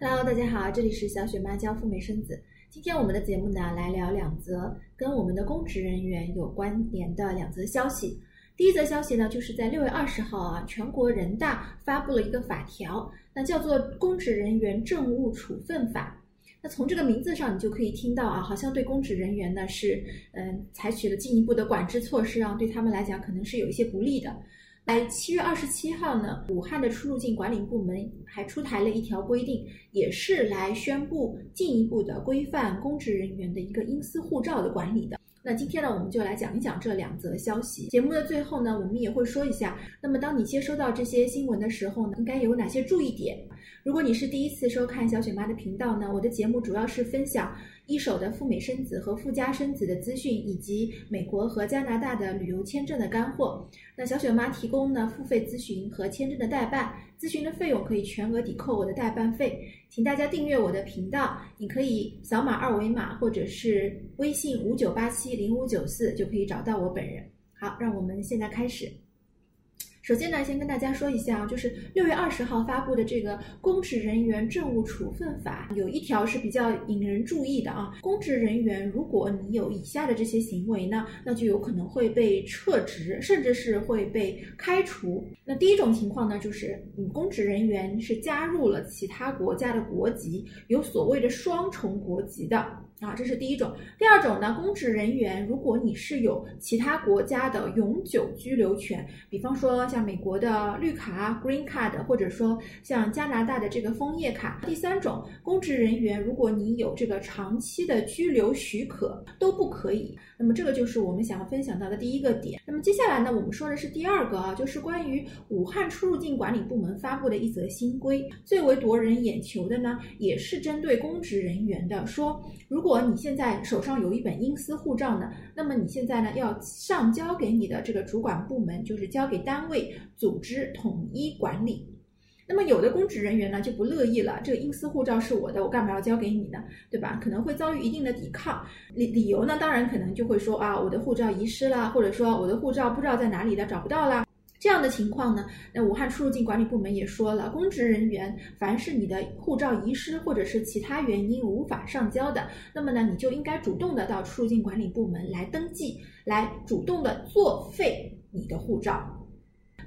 Hello，大家好，这里是小雪妈教赴美生子。今天我们的节目呢，来聊两则跟我们的公职人员有关联的两则消息。第一则消息呢，就是在六月二十号啊，全国人大发布了一个法条，那叫做《公职人员政务处分法》。那从这个名字上，你就可以听到啊，好像对公职人员呢是嗯采取了进一步的管制措施啊，对他们来讲可能是有一些不利的。在七月二十七号呢，武汉的出入境管理部门还出台了一条规定，也是来宣布进一步的规范公职人员的一个隐私护照的管理的。那今天呢，我们就来讲一讲这两则消息。节目的最后呢，我们也会说一下，那么当你接收到这些新闻的时候呢，应该有哪些注意点？如果你是第一次收看小雪妈的频道呢，我的节目主要是分享一手的赴美生子和赴加生子的资讯，以及美国和加拿大的旅游签证的干货。那小雪妈提供呢付费咨询和签证的代办，咨询的费用可以全额抵扣我的代办费。请大家订阅我的频道，你可以扫码二维码或者是微信五九八七零五九四就可以找到我本人。好，让我们现在开始。首先呢，先跟大家说一下啊，就是六月二十号发布的这个《公职人员政务处分法》，有一条是比较引人注意的啊。公职人员，如果你有以下的这些行为呢，那就有可能会被撤职，甚至是会被开除。那第一种情况呢，就是你公职人员是加入了其他国家的国籍，有所谓的双重国籍的。啊，这是第一种。第二种呢，公职人员，如果你是有其他国家的永久居留权，比方说像美国的绿卡 （Green Card），或者说像加拿大的这个枫叶卡。第三种，公职人员，如果你有这个长期的居留许可，都不可以。那么这个就是我们想要分享到的第一个点。那么接下来呢，我们说的是第二个啊，就是关于武汉出入境管理部门发布的一则新规，最为夺人眼球的呢，也是针对公职人员的，说如果你现在手上有一本英私护照呢，那么你现在呢要上交给你的这个主管部门，就是交给单位组织统一管理。那么有的公职人员呢就不乐意了，这个隐私护照是我的，我干嘛要交给你呢？对吧？可能会遭遇一定的抵抗。理理由呢，当然可能就会说啊，我的护照遗失了，或者说我的护照不知道在哪里了，找不到啦。这样的情况呢，那武汉出入境管理部门也说了，公职人员凡是你的护照遗失或者是其他原因无法上交的，那么呢，你就应该主动的到出入境管理部门来登记，来主动的作废你的护照。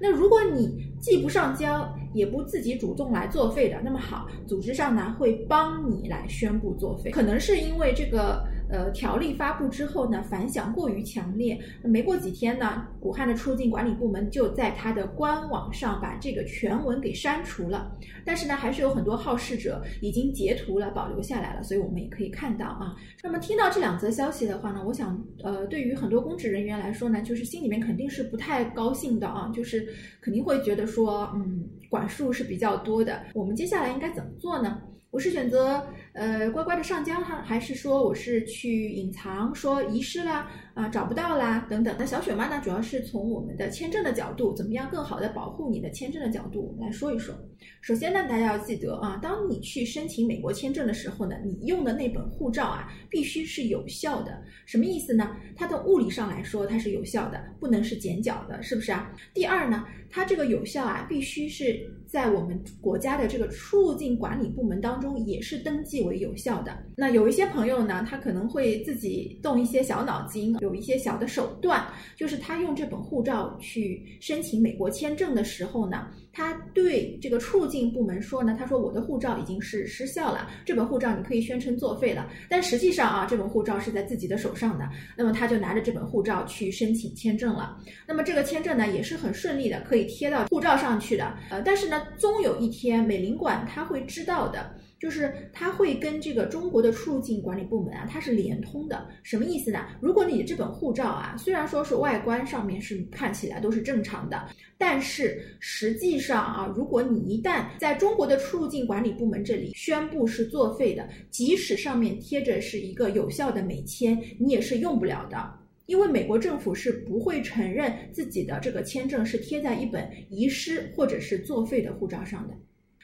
那如果你既不上交，也不自己主动来作废的，那么好，组织上呢会帮你来宣布作废，可能是因为这个。呃，条例发布之后呢，反响过于强烈。没过几天呢，武汉的出入境管理部门就在它的官网上把这个全文给删除了。但是呢，还是有很多好事者已经截图了，保留下来了。所以我们也可以看到啊。那么听到这两则消息的话呢，我想，呃，对于很多公职人员来说呢，就是心里面肯定是不太高兴的啊，就是肯定会觉得说，嗯，管束是比较多的。我们接下来应该怎么做呢？我是选择呃乖乖的上交哈，还是说我是去隐藏，说遗失了啊找不到啦等等？那小雪妈呢，主要是从我们的签证的角度，怎么样更好的保护你的签证的角度来说一说。首先呢，大家要记得啊，当你去申请美国签证的时候呢，你用的那本护照啊，必须是有效的。什么意思呢？它的物理上来说它是有效的，不能是剪角的，是不是啊？第二呢，它这个有效啊，必须是在我们国家的这个出入境管理部门当中也是登记为有效的。那有一些朋友呢，他可能会自己动一些小脑筋，有一些小的手段，就是他用这本护照去申请美国签证的时候呢，他对这个出入境部门说呢，他说我的护照已经是失效了，这本护照你可以宣称作废了。但实际上啊，这本护照是在自己的手上的，那么他就拿着这本护照去申请签证了。那么这个签证呢，也是很顺利的，可以贴到护照上去的。呃，但是呢，终有一天美领馆他会知道的。就是它会跟这个中国的出入境管理部门啊，它是连通的。什么意思呢？如果你这本护照啊，虽然说是外观上面是看起来都是正常的，但是实际上啊，如果你一旦在中国的出入境管理部门这里宣布是作废的，即使上面贴着是一个有效的美签，你也是用不了的，因为美国政府是不会承认自己的这个签证是贴在一本遗失或者是作废的护照上的。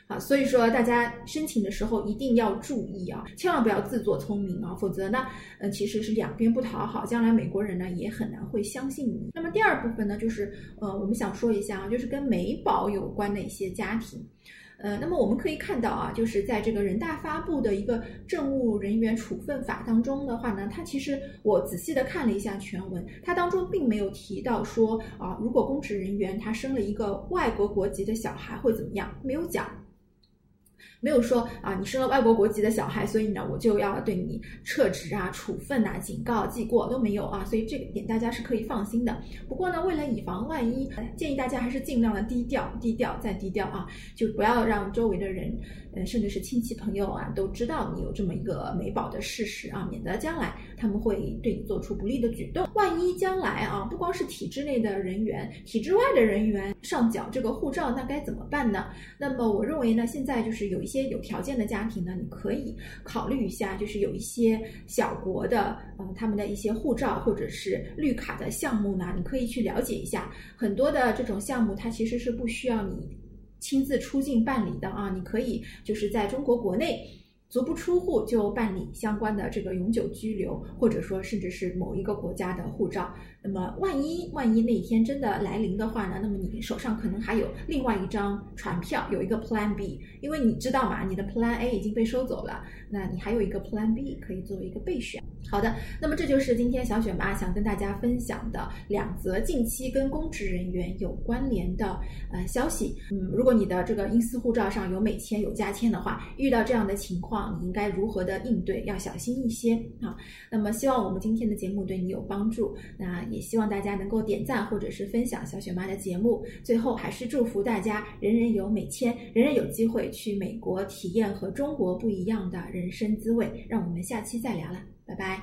啊，所以说大家申请的时候一定要注意啊，千万不要自作聪明啊，否则呢，嗯，其实是两边不讨好，将来美国人呢也很难会相信你。那么第二部分呢，就是呃，我们想说一下啊，就是跟美宝有关的一些家庭。呃，那么我们可以看到啊，就是在这个人大发布的一个政务人员处分法当中的话呢，它其实我仔细的看了一下全文，它当中并没有提到说啊，如果公职人员他生了一个外国国籍的小孩会怎么样，没有讲。没有说啊，你生了外国国籍的小孩，所以呢，我就要对你撤职啊、处分呐、警告、记过都没有啊，所以这个点大家是可以放心的。不过呢，为了以防万一，建议大家还是尽量的低调、低调再低调啊，就不要让周围的人，嗯，甚至是亲戚朋友啊，都知道你有这么一个美宝的事实啊，免得将来他们会对你做出不利的举动。万一将来啊，不光是体制内的人员，体制外的人员上缴这个护照，那该怎么办呢？那么我认为呢，现在就是有一些有条件的家庭呢，你可以考虑一下，就是有一些小国的，嗯，他们的一些护照或者是绿卡的项目呢，你可以去了解一下。很多的这种项目，它其实是不需要你亲自出境办理的啊，你可以就是在中国国内。足不出户就办理相关的这个永久居留，或者说甚至是某一个国家的护照。那么万一万一那一天真的来临的话呢？那么你手上可能还有另外一张船票，有一个 Plan B，因为你知道嘛，你的 Plan A 已经被收走了，那你还有一个 Plan B 可以作为一个备选。好的，那么这就是今天小雪妈想跟大家分享的两则近期跟公职人员有关联的呃消息。嗯，如果你的这个英私护照上有美签有加签的话，遇到这样的情况，你应该如何的应对？要小心一些啊。那么希望我们今天的节目对你有帮助，那也希望大家能够点赞或者是分享小雪妈的节目。最后还是祝福大家人人有美签，人人有机会去美国体验和中国不一样的人生滋味。让我们下期再聊了。拜拜。